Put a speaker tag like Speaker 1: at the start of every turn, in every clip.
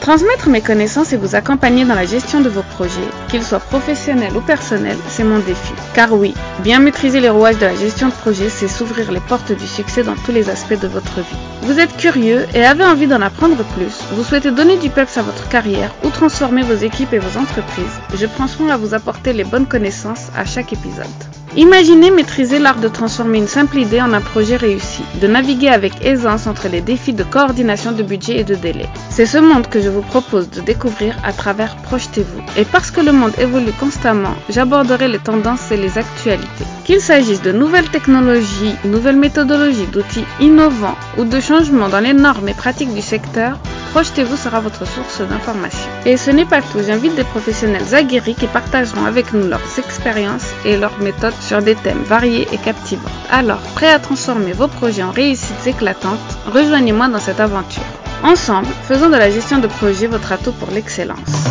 Speaker 1: Transmettre mes connaissances et vous accompagner dans la gestion de vos projets, qu'ils soient professionnels ou personnels, c'est mon défi. Car oui, bien maîtriser les rouages de la gestion de projet, c'est s'ouvrir les portes du succès dans tous les aspects de votre vie. Vous êtes curieux et avez envie d'en apprendre plus, vous souhaitez donner du peps à votre carrière ou transformer vos équipes et vos entreprises, je prends soin à vous apporter les bonnes connaissances à chaque épisode. Imaginez maîtriser l'art de transformer une simple idée en un projet réussi, de naviguer avec aisance entre les défis de coordination de budget et de délai. C'est ce monde que je vous propose de découvrir à travers Projetez-vous. Et parce que le monde évolue constamment, j'aborderai les tendances et les actualités. Qu'il s'agisse de nouvelles technologies, nouvelles méthodologies, d'outils innovants ou de changements dans les normes et pratiques du secteur, Projetez-vous sera votre source d'information. Et ce n'est pas tout, j'invite des professionnels aguerris qui partageront avec nous leurs expériences et leurs méthodes sur des thèmes variés et captivants. Alors, prêt à transformer vos projets en réussites éclatantes, rejoignez-moi dans cette aventure. Ensemble, faisons de la gestion de projet votre atout pour l'excellence.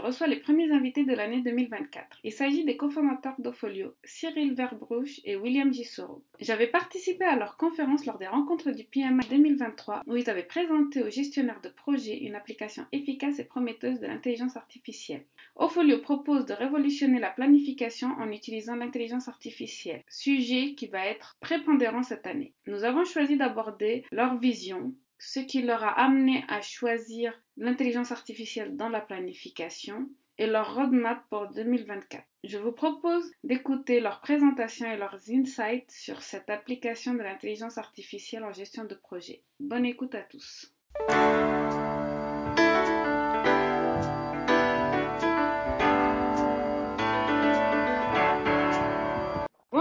Speaker 1: Reçois les premiers invités de l'année 2024. Il s'agit des cofondateurs d'Opholio, Cyril Verbrouche et William Gisoro. J'avais participé à leur conférence lors des rencontres du PMI 2023 où ils avaient présenté aux gestionnaires de projets une application efficace et prometteuse de l'intelligence artificielle. Opholio propose de révolutionner la planification en utilisant l'intelligence artificielle, sujet qui va être prépondérant cette année. Nous avons choisi d'aborder leur vision, ce qui leur a amené à choisir l'intelligence artificielle dans la planification et leur roadmap pour 2024. Je vous propose d'écouter leurs présentations et leurs insights sur cette application de l'intelligence artificielle en gestion de projet. Bonne écoute à tous.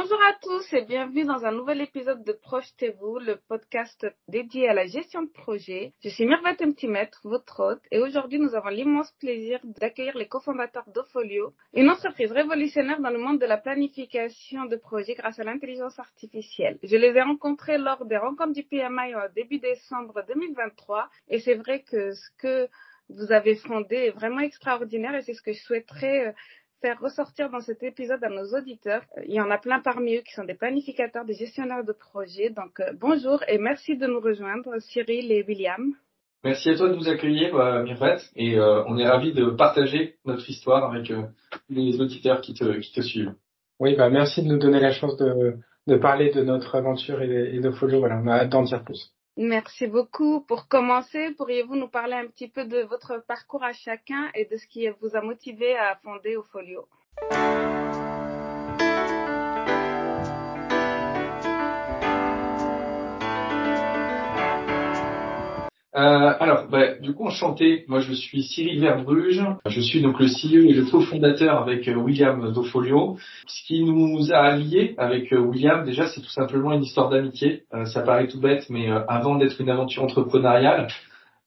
Speaker 1: Bonjour à tous et bienvenue dans un nouvel épisode de Projetez-vous, le podcast dédié à la gestion de projet. Je suis Mirvat Mtimet, votre hôte, et aujourd'hui nous avons l'immense plaisir d'accueillir les cofondateurs d'Opholio, une entreprise révolutionnaire dans le monde de la planification de projets grâce à l'intelligence artificielle. Je les ai rencontrés lors des rencontres du PMI en début décembre 2023 et c'est vrai que ce que vous avez fondé est vraiment extraordinaire et c'est ce que je souhaiterais faire ressortir dans cet épisode à nos auditeurs. Il y en a plein parmi eux qui sont des planificateurs, des gestionnaires de projets. Donc euh, bonjour et merci de nous rejoindre, Cyril et William.
Speaker 2: Merci à toi de nous accueillir, euh, Mirvet, et euh, on est ravis de partager notre histoire avec euh, les auditeurs qui te, qui te suivent.
Speaker 3: Oui, bah merci de nous donner la chance de, de parler de notre aventure et, et de Folio. Voilà, on a hâte d'en dire plus.
Speaker 1: Merci beaucoup. Pour commencer, pourriez-vous nous parler un petit peu de votre parcours à chacun et de ce qui vous a motivé à fonder Opholio
Speaker 2: Euh, alors, bah, du coup, enchanté. Moi, je suis Cyril Verbruge. Je suis donc le CEO et le cofondateur avec euh, William Dofolio. Ce qui nous a liés avec euh, William, déjà, c'est tout simplement une histoire d'amitié. Euh, ça paraît tout bête, mais avant d'être une aventure entrepreneuriale,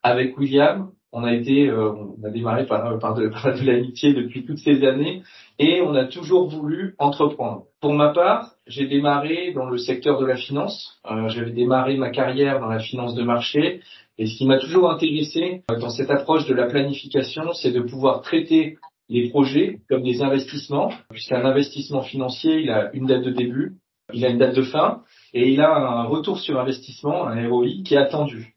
Speaker 2: avec William, on a été, euh, on a démarré par, par de, par de l'amitié depuis toutes ces années et on a toujours voulu entreprendre. Pour ma part, j'ai démarré dans le secteur de la finance. J'avais démarré ma carrière dans la finance de marché et ce qui m'a toujours intéressé dans cette approche de la planification, c'est de pouvoir traiter les projets comme des investissements, puisqu'un investissement financier, il a une date de début, il a une date de fin, et il a un retour sur investissement, un ROI, qui est attendu.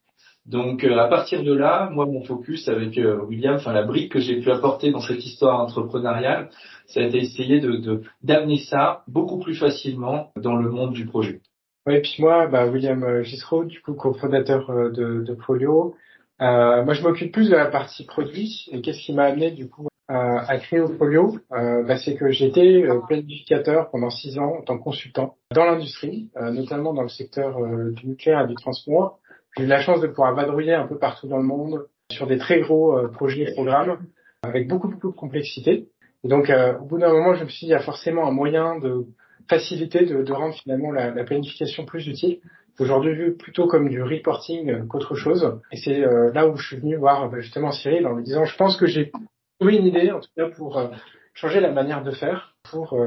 Speaker 2: Donc à partir de là, moi mon focus avec William, enfin la brique que j'ai pu apporter dans cette histoire entrepreneuriale, ça a été essayer de d'amener ça beaucoup plus facilement dans le monde du projet.
Speaker 3: Oui, puis moi, bah, William Gisro, du coup, cofondateur de, de Folio. Euh, moi, je m'occupe plus de la partie produit. Et qu'est-ce qui m'a amené, du coup, à, créer Folio? Euh, bah, C'est que j'étais planificateur pendant six ans en tant que consultant dans l'industrie, euh, notamment dans le secteur du nucléaire et du transport. J'ai eu la chance de pouvoir vadrouiller un peu partout dans le monde sur des très gros projets et programmes avec beaucoup, beaucoup de complexité. Et donc, au bout d'un moment, je me suis dit, il y a forcément un moyen de facilité de, de rendre finalement la, la, planification plus utile. Aujourd'hui vu plutôt comme du reporting qu'autre chose. Et c'est euh, là où je suis venu voir bah, justement Cyril en lui disant je pense que j'ai trouvé une idée en tout cas pour euh, changer la manière de faire pour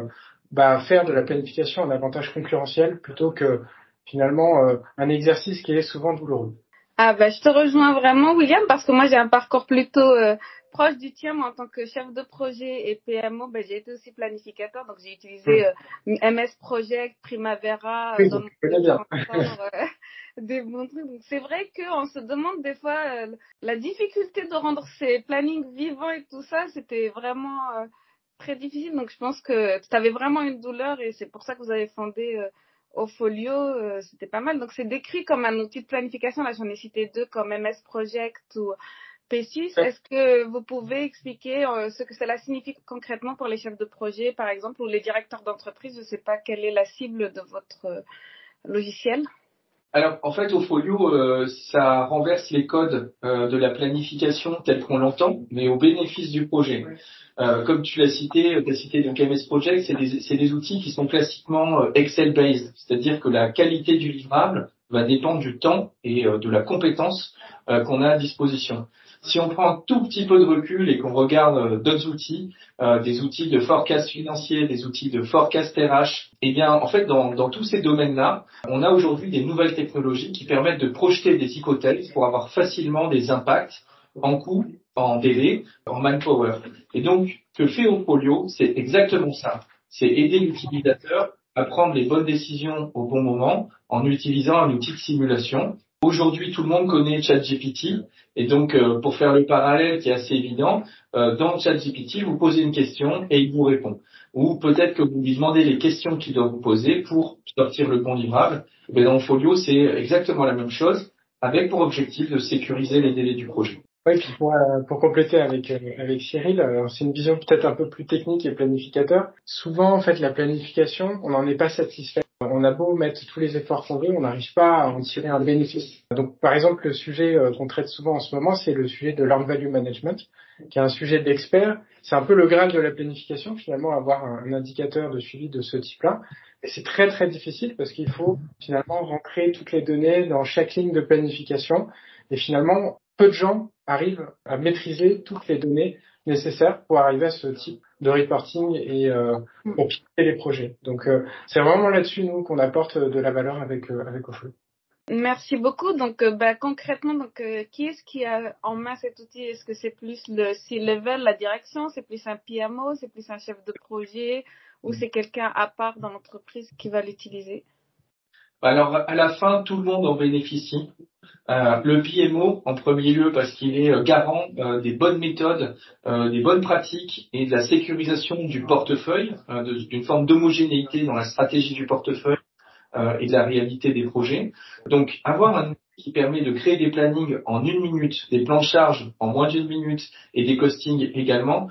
Speaker 3: bah, faire de la planification un avantage concurrentiel plutôt que finalement un exercice qui est souvent douloureux.
Speaker 1: Ah bah je te rejoins vraiment William parce que moi j'ai un parcours plutôt proche du tien, moi, en tant que chef de projet et PMO, ben, j'ai été aussi planificateur, donc j'ai utilisé euh, MS Project, Primavera,
Speaker 3: oui, dans mon.
Speaker 1: Euh, des bons trucs. Donc c'est vrai qu'on se demande des fois euh, la difficulté de rendre ces plannings vivants et tout ça, c'était vraiment très difficile. Donc je pense que tu avais vraiment une douleur et c'est pour ça que vous avez fondé Ofolio, c'était pas mal. Donc c'est décrit comme un outil de planification. Là, j'en ai cité deux comme MS Project ou P6, est-ce que vous pouvez expliquer euh, ce que cela signifie concrètement pour les chefs de projet, par exemple, ou les directeurs d'entreprise? Je ne sais pas quelle est la cible de votre euh, logiciel.
Speaker 2: Alors, en fait, au Folio, euh, ça renverse les codes de la planification telle qu'on l'entend, mais au bénéfice du projet. comme tu l'as cité, tu as cité donc MS Project, c'est des, des, outils qui sont classiquement Excel-based, c'est-à-dire que la qualité du livrable va dépendre du temps et de la compétence qu'on a à disposition. Si on prend un tout petit peu de recul et qu'on regarde euh, d'autres outils, euh, des outils de forecast financier, des outils de forecast RH, eh bien, en fait, dans, dans tous ces domaines-là, on a aujourd'hui des nouvelles technologies qui permettent de projeter des hypothèses pour avoir facilement des impacts en coût, en délai, en manpower. Et donc, que fait Opolio, c'est exactement ça. C'est aider l'utilisateur à prendre les bonnes décisions au bon moment en utilisant un outil de simulation Aujourd'hui, tout le monde connaît ChatGPT, et donc euh, pour faire le parallèle qui est assez évident, euh, dans ChatGPT, vous posez une question et il vous répond. Ou peut-être que vous lui demandez les questions qu'il doit vous poser pour sortir le bon livrable. Mais dans Folio, c'est exactement la même chose, avec pour objectif de sécuriser les délais du projet.
Speaker 3: Oui, puis pour, euh, pour compléter avec avec Cyril, c'est une vision peut-être un peu plus technique et planificateur. Souvent, en fait, la planification, on n'en est pas satisfait on a beau mettre tous les efforts qu'on veut, on n'arrive pas à en tirer un bénéfice. Donc, par exemple, le sujet euh, qu'on traite souvent en ce moment, c'est le sujet de l'earned value management, qui est un sujet d'expert. C'est un peu le graal de la planification, finalement, avoir un, indicateur de suivi de ce type-là. Et c'est très, très difficile parce qu'il faut finalement rentrer toutes les données dans chaque ligne de planification. Et finalement, peu de gens arrivent à maîtriser toutes les données nécessaires pour arriver à ce type de reporting et euh, mm. pour piloter les projets. Donc euh, c'est vraiment là-dessus nous qu'on apporte de la valeur avec euh, avec Oflow.
Speaker 1: Merci beaucoup. Donc, euh, bah, concrètement, donc, qui est-ce qui a en main cet outil? Est-ce que c'est plus le C-level, la direction? C'est plus un PMO C'est plus un chef de projet? Ou c'est quelqu'un à part dans l'entreprise qui va l'utiliser?
Speaker 2: Alors à la fin, tout le monde en bénéficie. Euh, le PMO en premier lieu parce qu'il est euh, garant euh, des bonnes méthodes, des bonnes pratiques et de la sécurisation du portefeuille, d'une forme d'homogénéité dans la stratégie du portefeuille et de la réalité des projets. Donc avoir un qui permet de créer des plannings en une minute, des plans de charge en moins d'une minute et des costings également,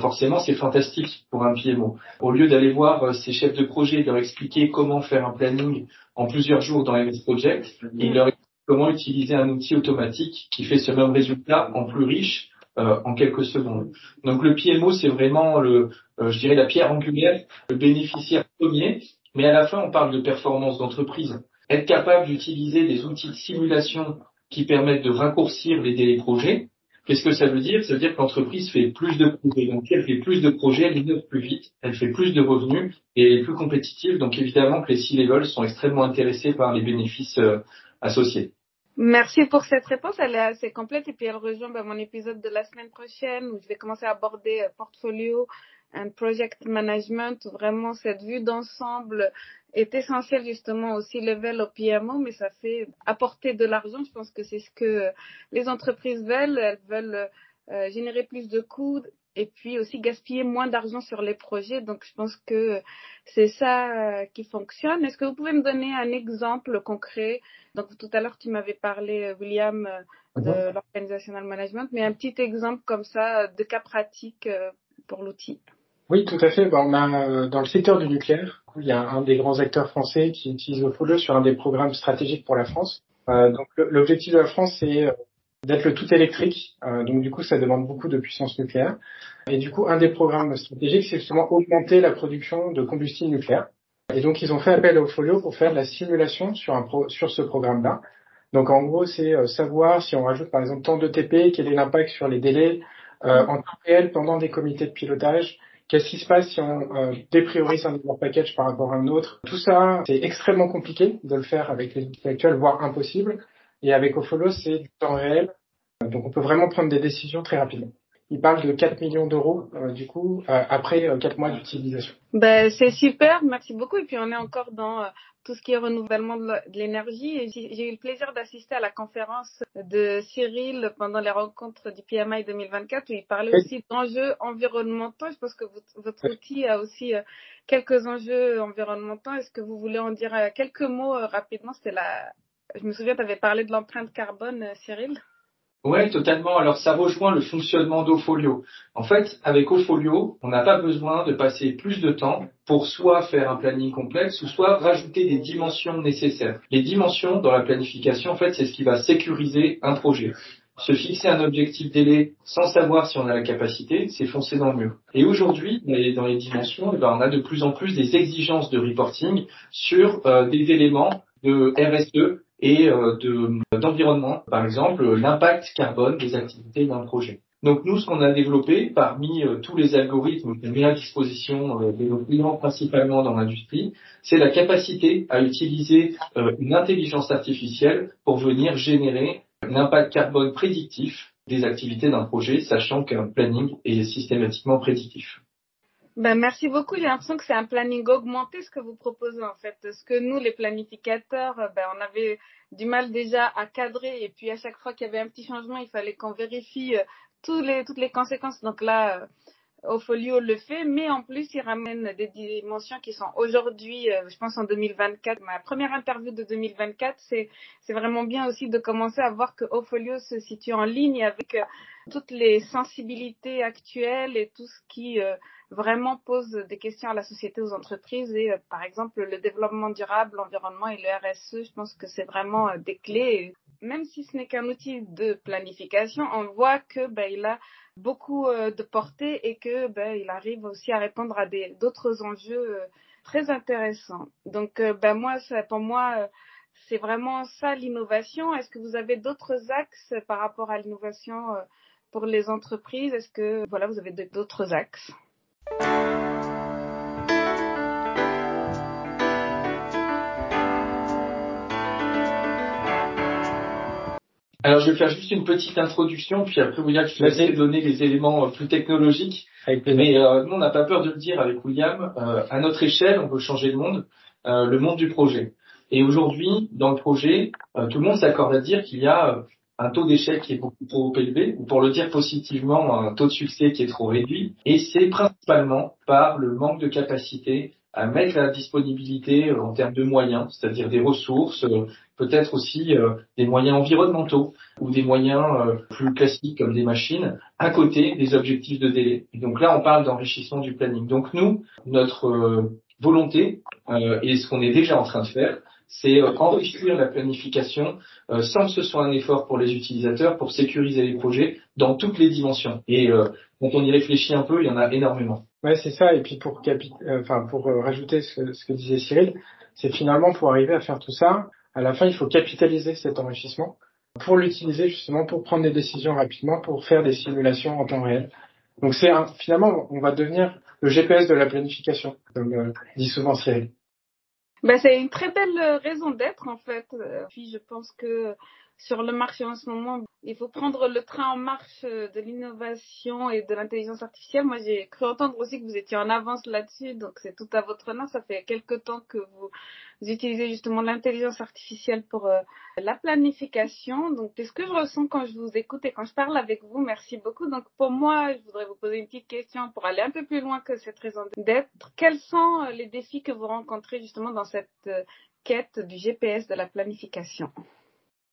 Speaker 2: forcément c'est fantastique pour un PMO. Au lieu d'aller voir ces chefs de projet et leur expliquer comment faire un planning en plusieurs jours dans MS Project, il leur comment utiliser un outil automatique qui fait ce même résultat en plus riche euh, en quelques secondes. Donc le PMO, c'est vraiment le, euh, je dirais la pierre angulaire, le bénéficiaire premier, mais à la fin, on parle de performance d'entreprise. Être capable d'utiliser des outils de simulation qui permettent de raccourcir les délais projets, qu'est-ce que ça veut dire? Ça veut dire que l'entreprise fait plus de projets. Donc elle fait plus de projets, elle innove plus vite, elle fait plus de revenus et elle est plus compétitive. Donc évidemment que les C-level sont extrêmement intéressés par les bénéfices euh, associés.
Speaker 1: Merci pour cette réponse, elle est assez complète et puis elle rejoint bah, mon épisode de la semaine prochaine où je vais commencer à aborder euh, portfolio and project management. Vraiment, cette vue d'ensemble est essentielle justement aussi level au PMO, mais ça fait apporter de l'argent. Je pense que c'est ce que les entreprises veulent. Elles veulent euh, générer plus de coûts et puis aussi gaspiller moins d'argent sur les projets. Donc, je pense que c'est ça euh, qui fonctionne. Est-ce que vous pouvez me donner un exemple concret? Donc, tout à l'heure, tu m'avais parlé, euh, William, de l'organisational management, mais un petit exemple comme ça de cas pratique pour l'outil.
Speaker 3: Oui, tout à fait. Bon, on a, dans le secteur du nucléaire, il y a un des grands acteurs français qui utilise Opolo sur un des programmes stratégiques pour la France. donc, l'objectif de la France, c'est d'être le tout électrique. Euh, donc du coup, ça demande beaucoup de puissance nucléaire. Et du coup, un des programmes stratégiques, c'est justement augmenter la production de combustible nucléaire. Et donc, ils ont fait appel au Folio pour faire de la simulation sur, un sur ce programme-là. Donc, en gros, c'est euh, savoir si on rajoute, par exemple, tant de TP, quel est l'impact sur les délais euh, en temps réel pendant des comités de pilotage, Qu'est-ce qui se passe si on euh, dépriorise un devoir package par rapport à un autre? Tout ça, c'est extrêmement compliqué de le faire avec les outils actuels, voire impossible. Et avec Ofolio, c'est du temps réel. Donc on peut vraiment prendre des décisions très rapidement. Il parle de 4 millions d'euros, euh, du coup, euh, après 4 mois d'utilisation.
Speaker 1: Ben, c'est super, merci beaucoup. Et puis on est encore dans tout ce qui est renouvellement de l'énergie. J'ai eu le plaisir d'assister à la conférence de Cyril pendant les rencontres du PMI 2024 où il parlait aussi d'enjeux environnementaux. Je pense que votre outil a aussi euh, quelques enjeux environnementaux. Est-ce que vous voulez en dire euh, quelques mots euh, rapidement? C'était la, je me souviens, tu avais parlé de l'empreinte carbone, Cyril.
Speaker 2: Oui, totalement. Alors ça rejoint le fonctionnement d'Ofolio. En fait, avec Ofolio, on n'a pas besoin de passer plus de temps pour soit faire un planning complexe ou soit rajouter des dimensions nécessaires. Les dimensions dans la planification, en fait, c'est ce qui va sécuriser un projet. Se fixer un objectif délai sans savoir si on a la capacité, c'est foncer dans le mur. Et aujourd'hui, dans les dimensions, eh ben, on a de plus en plus des exigences de reporting sur euh, des éléments de RSE et euh, d'environnement, par exemple l'impact carbone des activités d'un projet. Donc nous, ce qu'on a développé parmi euh, tous les algorithmes qu'on met à disposition euh, de nos clients, principalement dans l'industrie, c'est la capacité à utiliser une intelligence artificielle pour venir générer l'impact carbone prédictif des activités d'un projet, sachant qu'un planning est systématiquement prédictif.
Speaker 1: Ben, merci beaucoup. J'ai l'impression que c'est un planning augmenté ce que vous proposez en fait. Ce que nous, les planificateurs, ben, on avait du mal déjà à cadrer et puis à chaque fois qu'il y avait un petit changement, il fallait qu'on vérifie euh, tous les, toutes les conséquences. Donc là, euh, Ofolio le fait, mais en plus, il ramène des dimensions qui sont aujourd'hui, euh, je pense en 2024, ma première interview de 2024, c'est, c'est vraiment bien aussi de commencer à voir que Ofolio se situe en ligne avec toutes les sensibilités actuelles et tout ce qui vraiment pose des questions à la société, aux entreprises et euh, par exemple le développement durable, l'environnement et le RSE, je pense que c'est vraiment euh, des clés. Même si ce n'est qu'un outil de planification, on voit que ben, il a beaucoup euh, de portée et que ben, il arrive aussi à répondre à d'autres enjeux très intéressants. Donc ben moi, pour moi, c'est vraiment ça l'innovation. Est-ce que vous avez d'autres axes par rapport à l'innovation pour les entreprises? Est-ce que voilà, vous avez d'autres axes?
Speaker 2: Alors, je vais faire juste une petite introduction, puis après, William, je vais essayer de donner les éléments euh, plus technologiques. Mais euh, nous, on n'a pas peur de le dire avec William. Euh, à notre échelle, on veut changer le monde, le monde du projet. Et aujourd'hui, dans le projet, tout le monde s'accorde à dire qu'il y a un taux d'échec qui est beaucoup trop élevé, ou pour le dire positivement, un taux de succès qui est trop réduit. Et c'est principalement par le manque de capacité à mettre la disponibilité euh, en termes de moyens, c'est-à-dire des ressources, euh, peut-être aussi euh, des moyens environnementaux ou des moyens plus classiques comme des machines, à côté des objectifs de délai. donc là, on parle d'enrichissement du planning. Donc nous, notre volonté, et ce qu'on est déjà en train de faire, c'est euh, enrichir la planification euh, sans que ce soit un effort pour les utilisateurs pour sécuriser les projets dans toutes les dimensions. Et euh, quand on y réfléchit un peu, il y en a énormément.
Speaker 3: Ouais, c'est ça. Et puis pour enfin pour rajouter ce, ce, que disait Cyril, c'est finalement pour arriver à faire tout ça, à la fin, il faut capitaliser cet enrichissement pour l'utiliser justement pour prendre des décisions rapidement, pour faire des simulations en temps réel. Donc c'est finalement, on va devenir le GPS de la planification, comme dit souvent Cyril.
Speaker 1: Ben, c'est une très belle euh, raison d'être en fait. Euh, puis je pense que sur le marché en ce moment, il faut prendre le train en marche euh, de l'innovation et de l'intelligence artificielle. Moi, j'ai cru entendre aussi que vous étiez en avance là-dessus, donc c'est tout à votre honneur. Ça fait quelque temps que vous, utilisez justement l'intelligence artificielle pour euh, la planification. Donc, c'est ce que je ressens quand je vous écoute et quand je parle avec vous. Merci beaucoup. Donc, pour moi, je voudrais vous poser une petite question pour aller un peu plus loin que cette raison d'être. Quels sont euh, les défis que vous rencontrez justement dans cette quête du GPS de la planification?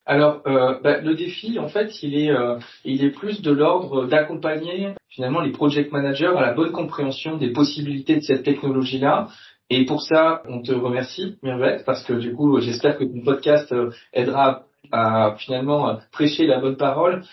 Speaker 2: Alors, euh, bah, le défi, en fait, il est, euh, il est plus de l'ordre d'accompagner finalement les project managers à la bonne compréhension des possibilités de cette technologie-là. Et pour ça, on te remercie, Mirvette, parce que du coup, j'espère que ton podcast euh, aidera à finalement prêcher la bonne parole.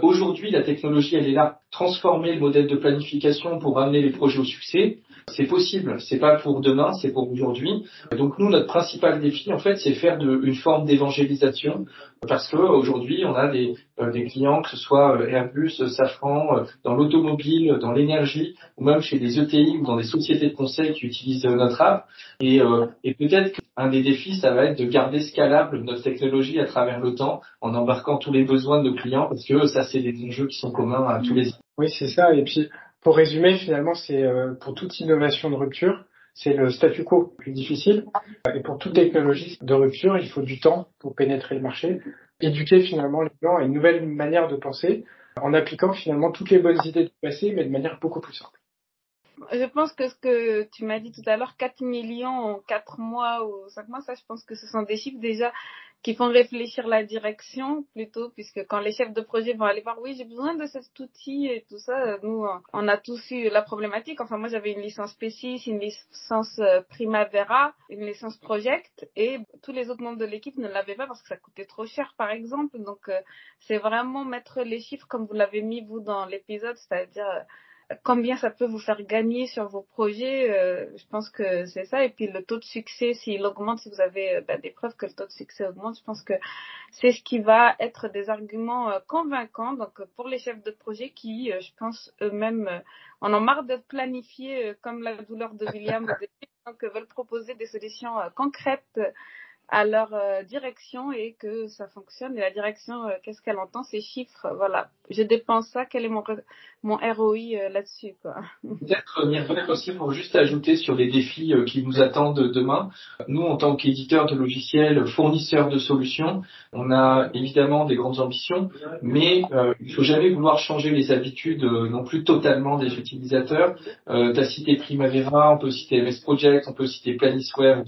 Speaker 2: Aujourd'hui, la technologie, elle est là, transformer le modèle de planification pour amener les projets au succès. C'est possible. C'est pas pour demain, c'est pour aujourd'hui. Donc nous, notre principal défi, en fait, c'est faire de, une forme d'évangélisation parce que aujourd'hui, on a des, euh, des clients, que ce soit euh, Airbus, Safran, euh, dans l'automobile, dans l'énergie, ou même chez des ETI ou dans des sociétés de conseil qui utilisent notre app. Et, et peut-être qu'un des défis, ça va être de garder scalable notre technologie à travers le temps, en embarquant tous les besoins de nos clients, parce que ça, c'est des enjeux qui sont communs à tous les.
Speaker 3: Oui, c'est ça. Et puis, pour résumer, finalement, c'est pour toute innovation de rupture, c'est le statu quo plus difficile. Et pour toute technologie de rupture, il faut du temps pour pénétrer le marché, éduquer finalement les gens à une nouvelle manière de penser, en appliquant finalement toutes les bonnes idées du passé, mais de manière beaucoup plus simple.
Speaker 1: Je pense que ce que tu m'as dit tout à l'heure, 4 millions en 4 mois ou 5 mois, ça je pense que ce sont des chiffres déjà qui font réfléchir la direction plutôt, puisque quand les chefs de projet vont aller voir, oui, j'ai besoin de cet outil et tout ça, nous, on a tous eu la problématique. Enfin, moi, j'avais une licence PCI, une licence euh, Primavera, une licence Project, et tous les autres membres de l'équipe ne l'avaient pas parce que ça coûtait trop cher, par exemple. Donc, euh, c'est vraiment mettre les chiffres comme vous l'avez mis, vous, dans l'épisode, c'est-à-dire euh, combien ça peut vous faire gagner sur vos projets. Euh, je pense que c'est ça. Et puis le taux de succès, s'il augmente, si vous avez euh, ben, des preuves que le taux de succès augmente, je pense que c'est ce qui va être des arguments euh, convaincants. Donc pour les chefs de projet qui, je pense eux-mêmes, en ont marre d'être planifiés comme la douleur de William donc veulent proposer des solutions concrètes à leur euh, direction et que ça fonctionne. Et la direction, euh, qu'est-ce qu'elle entend? Ces chiffres, voilà. Je dépense ça, quel est mon, mon ROI euh, là-dessus quoi?
Speaker 2: Peut-être Myriam aussi pour juste ajouter sur les défis qui nous attendent demain. Nous, en tant qu'éditeurs de logiciels, fournisseurs de solutions, on a évidemment des grandes ambitions, mais il faut jamais vouloir changer les habitudes non plus totalement des utilisateurs. Euh, tu as cité Primavera, on peut citer MS Project, on peut citer Planisware ou.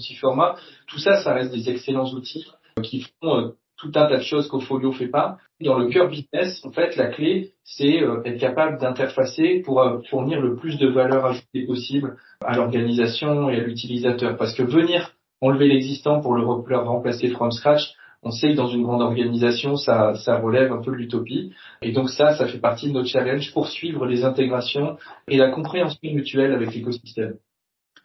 Speaker 2: Tout ça, ça reste des excellents outils qui font euh, tout un tas de choses qu'Opholio fait pas. Dans le cœur business, en fait, la clé, c'est euh, être capable d'interfacer pour euh, fournir le plus de valeur ajoutée possible à l'organisation et à l'utilisateur. Parce que venir enlever l'existant pour le remplacer from scratch, on sait que dans une grande organisation, ça, ça relève un peu de l'utopie. Et donc ça, ça fait partie de notre challenge pour suivre les intégrations et la compréhension mutuelle avec l'écosystème.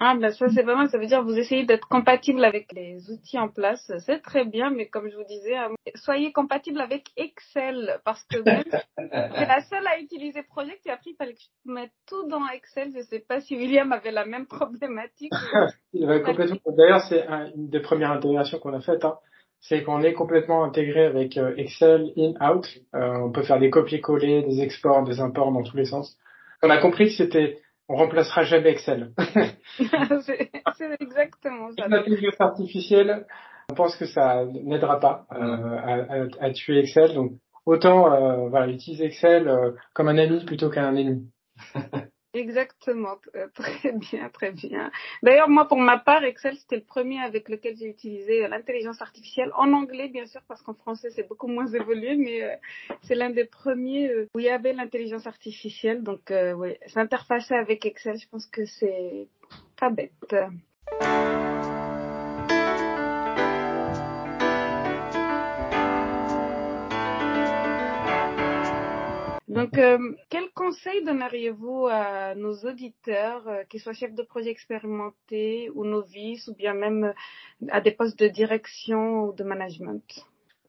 Speaker 1: Ah ben ça c'est mal, ça veut dire vous essayez d'être compatible avec les outils en place, c'est très bien, mais comme je vous disais, euh, soyez compatible avec Excel parce que c'est la seule à utiliser Project et après il fallait que je mette tout dans Excel. Je sais pas si William avait la même problématique.
Speaker 3: il avait complètement. D'ailleurs c'est une des premières intégrations qu'on a faites. Hein. C'est qu'on est complètement intégré avec euh, Excel in-out. Euh, on peut faire des copier-coller, des exports, des imports dans tous les sens. On a compris que c'était on remplacera jamais Excel.
Speaker 1: c'est exactement ça.
Speaker 3: L'intelligence artificielle, on pense que ça n'aidera pas euh, à, à, tuer Excel. Donc autant euh, voilà, utiliser Excel euh, comme un ami plutôt qu'un ennemi.
Speaker 1: Exactement, euh, très bien, très bien. D'ailleurs, moi, pour ma part, Excel, c'était le premier avec lequel j'ai utilisé euh, l'intelligence artificielle, en anglais, bien sûr, parce qu'en français, c'est beaucoup moins évolué, mais euh, c'est l'un des premiers où il y avait l'intelligence artificielle. Donc, oui, s'interfacer avec Excel, je pense que c'est pas bête. Donc, euh, quel conseil donneriez-vous à nos auditeurs, euh, qu'ils soient chefs de projet expérimentés ou novices, ou bien même euh, à des postes de direction ou de management?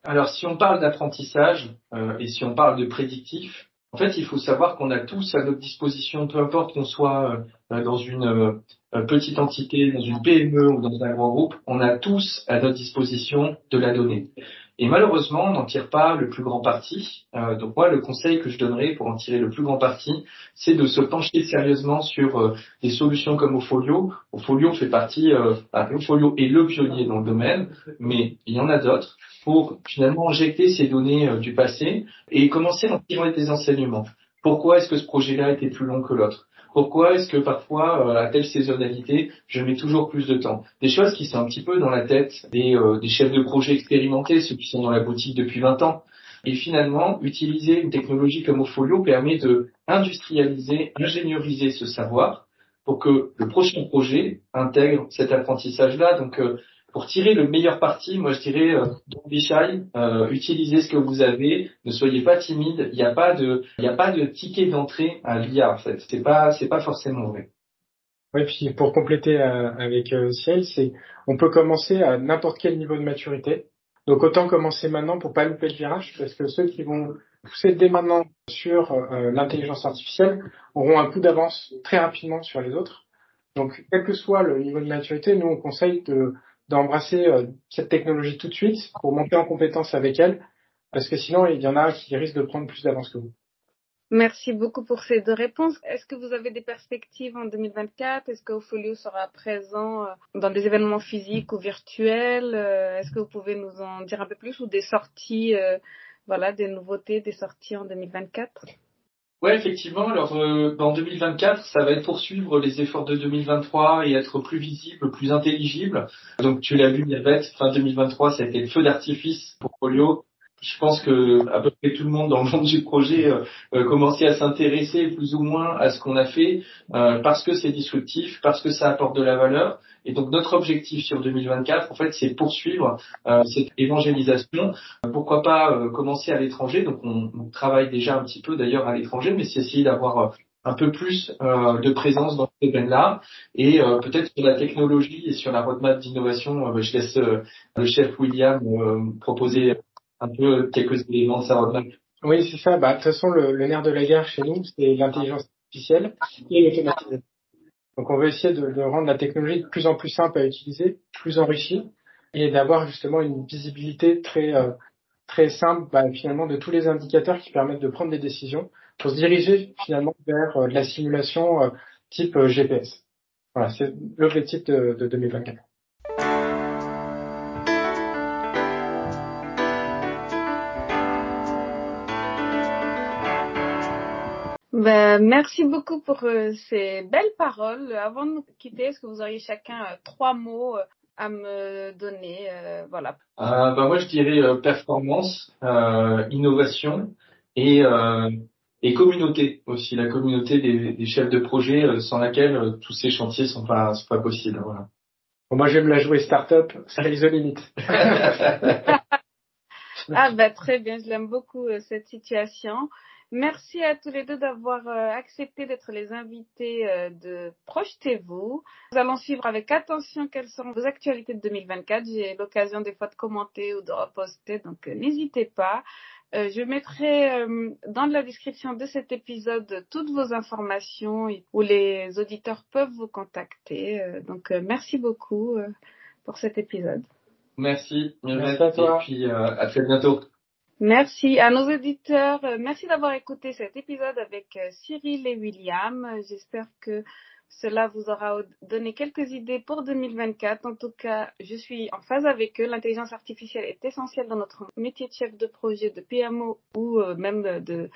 Speaker 2: Alors, si on parle d'apprentissage et si on parle de prédictif, en fait, il faut savoir qu'on a tous à notre disposition, peu importe qu'on soit dans une petite entité, dans une PME ou dans un grand groupe, on a tous à notre disposition de la donnée. Et malheureusement, on n'en tire pas le plus grand parti. Euh, donc moi, le conseil que je donnerais pour en tirer le plus grand parti, c'est de se pencher sérieusement sur euh, des solutions comme Ofolio. Ofolio fait partie, euh, Ofolio est le pionnier dans le domaine, mais il y en a d'autres pour finalement injecter ces données euh, du passé et commencer à en tirer des enseignements. Pourquoi est-ce que ce projet-là était plus long que l'autre? Pourquoi est-ce que parfois, euh, à telle saisonnalité, je mets toujours plus de temps? Des choses qui sont un petit peu dans la tête des, euh, des chefs de projet expérimentés, ceux qui sont dans la boutique depuis 20 ans. Et finalement, utiliser une technologie comme Ofolio permet de industrialiser, ingénieriser ce savoir pour que le prochain projet intègre cet apprentissage-là. Euh, pour tirer le meilleur parti, moi je dirais euh, don't be shy, euh, utilisez ce que vous avez, ne soyez pas timide. Il n'y a pas de, il a pas de ticket d'entrée à l'IA en fait. C'est pas, c'est pas forcément vrai.
Speaker 3: Oui, puis pour compléter avec Ciel, c'est on peut commencer à n'importe quel niveau de maturité. Donc autant commencer maintenant pour pas louper le virage, parce que ceux qui vont pousser dès maintenant sur l'intelligence artificielle auront un coup d'avance très rapidement sur les autres. Donc quel que soit le niveau de maturité, nous on conseille de d'embrasser euh, cette technologie tout de suite pour monter en compétence avec elle, parce que sinon, il y en a qui risquent de prendre plus d'avance que vous.
Speaker 1: Merci beaucoup pour ces deux réponses. Est-ce que vous avez des perspectives en 2024 Est-ce que Ofolio sera présent euh, dans des événements physiques ou virtuels? Euh, Est-ce que vous pouvez nous en dire un peu plus ou des sorties, voilà, des nouveautés, des sorties en 2024
Speaker 2: Ouais, effectivement. Alors, euh, en 2024, ça va être poursuivre les efforts de 2023 et être plus visible, plus intelligible. Donc, tu l'as vu, Yvette, fin 2023, ça a été le feu d'artifice pour Polio. Je pense que à peu près tout le monde dans le monde du projet euh, euh commençait à s'intéresser plus ou moins à ce qu'on a fait euh, parce que c'est disruptif, parce que ça apporte de la valeur et donc notre objectif sur 2024, en fait, c'est poursuivre euh, cette évangélisation. Pourquoi pas euh, commencer à l'étranger? Donc on, on, travaille déjà un petit peu d'ailleurs à l'étranger, mais c'est essayer d'avoir euh, un peu plus euh, de présence dans ce domaine-là et peut-être sur la technologie et sur la roadmap d'innovation. je laisse le chef William proposer un peu quelques éléments de sa.
Speaker 3: Oui, c'est ça. Bah, de toute façon, le, le nerf de la guerre chez nous, c'est l'intelligence artificielle et l'automatisation. Donc on veut essayer de, de, rendre la technologie de plus en plus simple à utiliser, plus enrichie, et d'avoir justement une visibilité très euh, très simple bah, finalement de tous les indicateurs qui permettent de prendre des décisions pour se diriger finalement vers euh, la simulation euh, type GPS. Voilà, c'est l'objectif de, de 2024.
Speaker 1: Ben, merci beaucoup pour euh, ces belles paroles. Avant de nous quitter, est-ce que vous auriez chacun euh, trois mots euh, à me donner voilà.
Speaker 2: ben moi, je dirais performance, innovation et, et communauté aussi. La communauté des, des chefs de projet sans laquelle tous ces chantiers sont pas, sont pas possibles. Voilà.
Speaker 3: Bon, moi, j'aime la jouer start-up, ça les limite.
Speaker 1: ah bah très bien, je l'aime beaucoup cette situation. Merci à tous les deux d'avoir euh, accepté d'être les invités euh, de Projetez-vous. Nous allons suivre avec attention quelles seront vos actualités de 2024. J'ai l'occasion des fois de commenter ou de reposter, donc euh, n'hésitez pas. je mettrai dans la description de cet épisode toutes vos informations où les auditeurs peuvent vous contacter. donc merci beaucoup pour cet épisode.
Speaker 2: Merci, merci à toi. Et puis à très bientôt.
Speaker 1: Merci à nos auditeurs. Euh, merci d'avoir écouté cet épisode avec euh, Cyril et William. J'espère que cela vous aura donné quelques idées pour 2024. En tout cas, je suis en phase avec eux. L'intelligence artificielle est essentielle dans notre métier de chef de projet, de PMO ou euh, même de,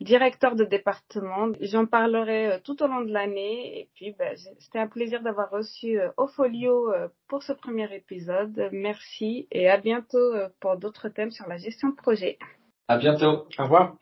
Speaker 1: directeur de département. J'en parlerai euh, tout au long de l'année. Et puis, ben, c'était un plaisir d'avoir reçu euh, Ofolio euh, pour ce premier épisode. Merci et à bientôt pour d'autres thèmes sur la gestion de projet.
Speaker 2: À bientôt.
Speaker 3: Au revoir.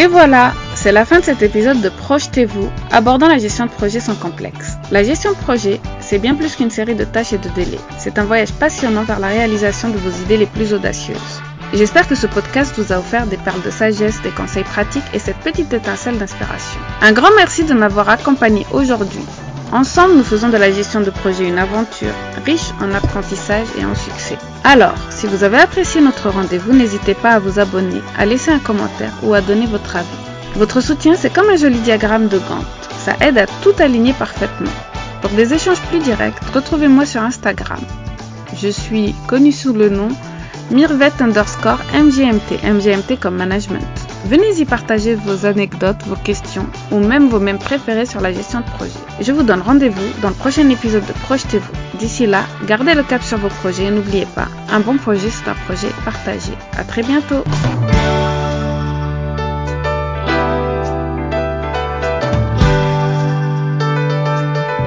Speaker 1: Et voilà, c'est la fin de cet épisode de Projetez-vous, abordant la gestion de projet sans complexe. La gestion de projet, c'est bien plus qu'une série de tâches et de délais. C'est un voyage passionnant vers la réalisation de vos idées les plus audacieuses. J'espère que ce podcast vous a offert des perles de sagesse, des conseils pratiques et cette petite étincelle d'inspiration. Un grand merci de m'avoir accompagné aujourd'hui. Ensemble, nous faisons de la gestion de projet une aventure riche en apprentissage et en succès. Alors, si vous avez apprécié notre rendez-vous, n'hésitez pas à vous abonner, à laisser un commentaire ou à donner votre avis. Votre soutien, c'est comme un joli diagramme de Gantt. Ça aide à tout aligner parfaitement. Pour des échanges plus directs, retrouvez-moi sur Instagram. Je suis connue sous le nom Mirvet underscore MGMT, MGMT comme management. Venez y partager vos anecdotes, vos questions ou même vos mêmes préférés sur la gestion de projet. Je vous donne rendez-vous dans le prochain épisode de Projetez-vous. D'ici là, gardez le cap sur vos projets et n'oubliez pas, un bon projet c'est un projet partagé. À très bientôt!